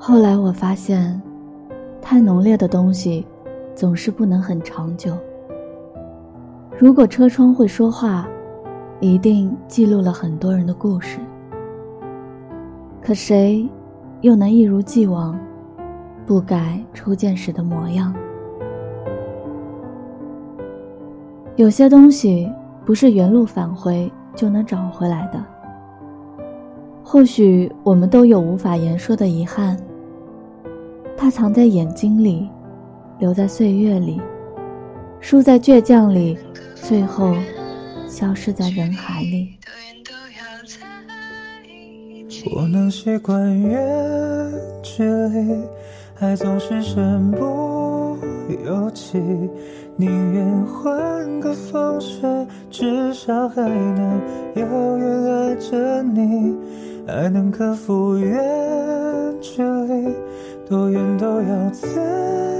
后来我发现，太浓烈的东西，总是不能很长久。如果车窗会说话，一定记录了很多人的故事。可谁，又能一如既往，不改初见时的模样？有些东西，不是原路返回就能找回来的。或许我们都有无法言说的遗憾。它藏在眼睛里，留在岁月里，输在倔强里，最后消失在人海里。我能习惯远距离，爱总是身不由己，宁愿换个方式，至少还能遥远爱着你，爱能克服远距离。多远都要在